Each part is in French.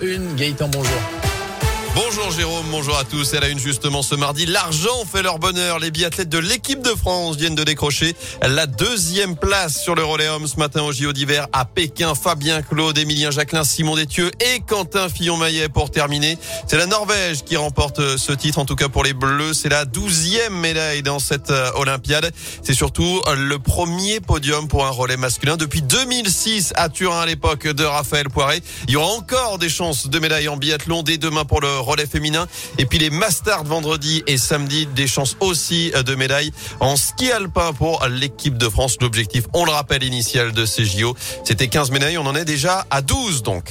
Une, Gaëtan, bonjour. Bonjour Jérôme, bonjour à tous. Elle a une justement ce mardi. L'argent fait leur bonheur. Les biathlètes de l'équipe de France viennent de décrocher la deuxième place sur le relais homme ce matin au JO d'hiver à Pékin. Fabien Claude, Émilien Jacquelin, Simon Détieux et Quentin Fillon-Maillet pour terminer. C'est la Norvège qui remporte ce titre. En tout cas pour les Bleus, c'est la douzième médaille dans cette euh, Olympiade. C'est surtout le premier podium pour un relais masculin depuis 2006 à Turin à l'époque de Raphaël Poiré. Il y aura encore des chances de médailles en biathlon dès demain pour le relais féminin. Et puis les Masters vendredi et samedi, des chances aussi de médailles en ski alpin pour l'équipe de France. L'objectif, on le rappelle, initial de ces JO, c'était 15 médailles. On en est déjà à 12 donc.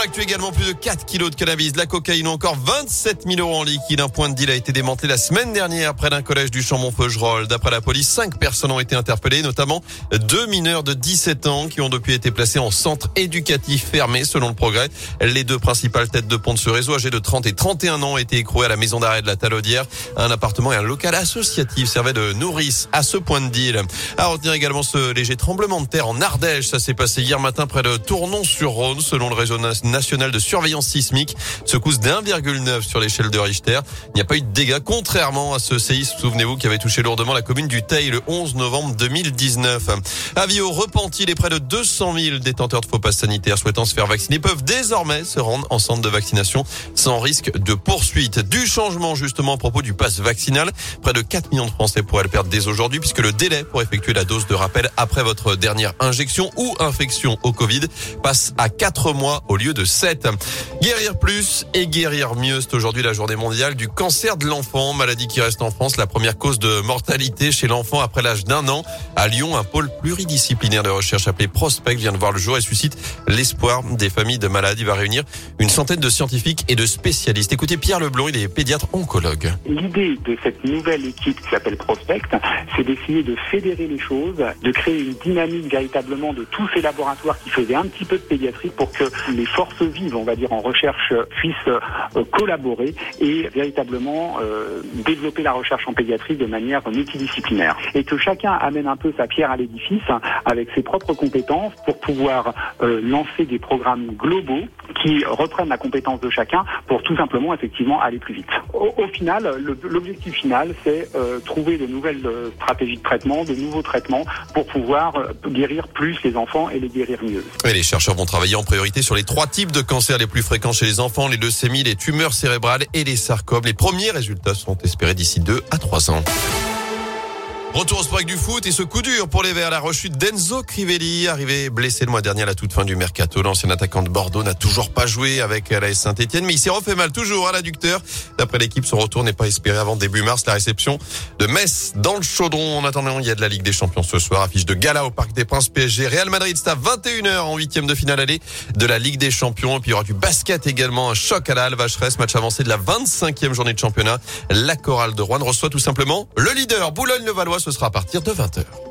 L'actu également, plus de 4 kilos de cannabis, de la cocaïne ou encore 27 000 euros en liquide. Un point de deal a été démantelé la semaine dernière près d'un collège du Chambon-Feugerolles. D'après la police, 5 personnes ont été interpellées, notamment deux mineurs de 17 ans qui ont depuis été placés en centre éducatif fermé selon le progrès. Les deux principales têtes de pont de ce réseau, âgées de 30 et 31 ans, ont été écrouées à la maison d'arrêt de la Talaudière. Un appartement et un local associatif servaient de nourrice à ce point de deal. À retenir également ce léger tremblement de terre en Ardèche. Ça s'est passé hier matin près de Tournon-sur-Rhône selon le réseau national de surveillance sismique. Secousse d'1,9 sur l'échelle de Richter. Il n'y a pas eu de dégâts, contrairement à ce séisme, souvenez-vous, qui avait touché lourdement la commune du Teil le 11 novembre 2019. Avis au repenti, les près de 200 000 détenteurs de faux passes sanitaires souhaitant se faire vacciner peuvent désormais se rendre en centre de vaccination sans risque de poursuite. Du changement, justement, à propos du pass vaccinal. Près de 4 millions de Français pourraient le perdre dès aujourd'hui puisque le délai pour effectuer la dose de rappel après votre dernière injection ou infection au Covid passe à 4 mois au lieu de 7. Guérir plus et guérir mieux, c'est aujourd'hui la journée mondiale du cancer de l'enfant, maladie qui reste en France la première cause de mortalité chez l'enfant après l'âge d'un an. À Lyon, un pôle pluridisciplinaire de recherche appelé Prospect vient de voir le jour et suscite l'espoir des familles de malades. Il va réunir une centaine de scientifiques et de spécialistes. Écoutez Pierre Leblond, il est pédiatre oncologue. L'idée de cette nouvelle équipe qui s'appelle Prospect, c'est d'essayer de fédérer les choses, de créer une dynamique véritablement de tous ces laboratoires qui faisaient un petit peu de pédiatrie pour que les forces vives, on va dire, en recherche puissent euh, collaborer et véritablement euh, développer la recherche en pédiatrie de manière multidisciplinaire. Et que chacun amène un peu sa pierre à l'édifice avec ses propres compétences pour pouvoir euh, lancer des programmes globaux qui reprennent la compétence de chacun pour tout simplement effectivement aller plus vite. Au, final, l'objectif final, c'est euh, trouver de nouvelles euh, stratégies de traitement, de nouveaux traitements pour pouvoir euh, guérir plus les enfants et les guérir mieux. Et les chercheurs vont travailler en priorité sur les trois types de cancers les plus fréquents chez les enfants, les leucémies, les tumeurs cérébrales et les sarcomes. Les premiers résultats sont espérés d'ici 2 à 3 ans. Retour au sport du foot et ce coup dur pour les Verts. La rechute d'Enzo Crivelli, arrivé blessé le mois dernier à la toute fin du mercato. L'ancien attaquant de Bordeaux n'a toujours pas joué avec la Saint-Etienne, mais il s'est refait mal toujours à l'adducteur. D'après l'équipe, son retour n'est pas espéré avant début mars. La réception de Metz dans le chaudron. En attendant, il y a de la Ligue des Champions ce soir. Affiche de gala au Parc des Princes PSG. Real Madrid, c'est à 21h en huitième de finale allée de la Ligue des Champions. Et puis il y aura du basket également. Un choc à la Alvacheresse. Match avancé de la 25e journée de championnat. La chorale de Rouen reçoit tout simplement le leader Boulogne-le-Valois ce sera à partir de 20h.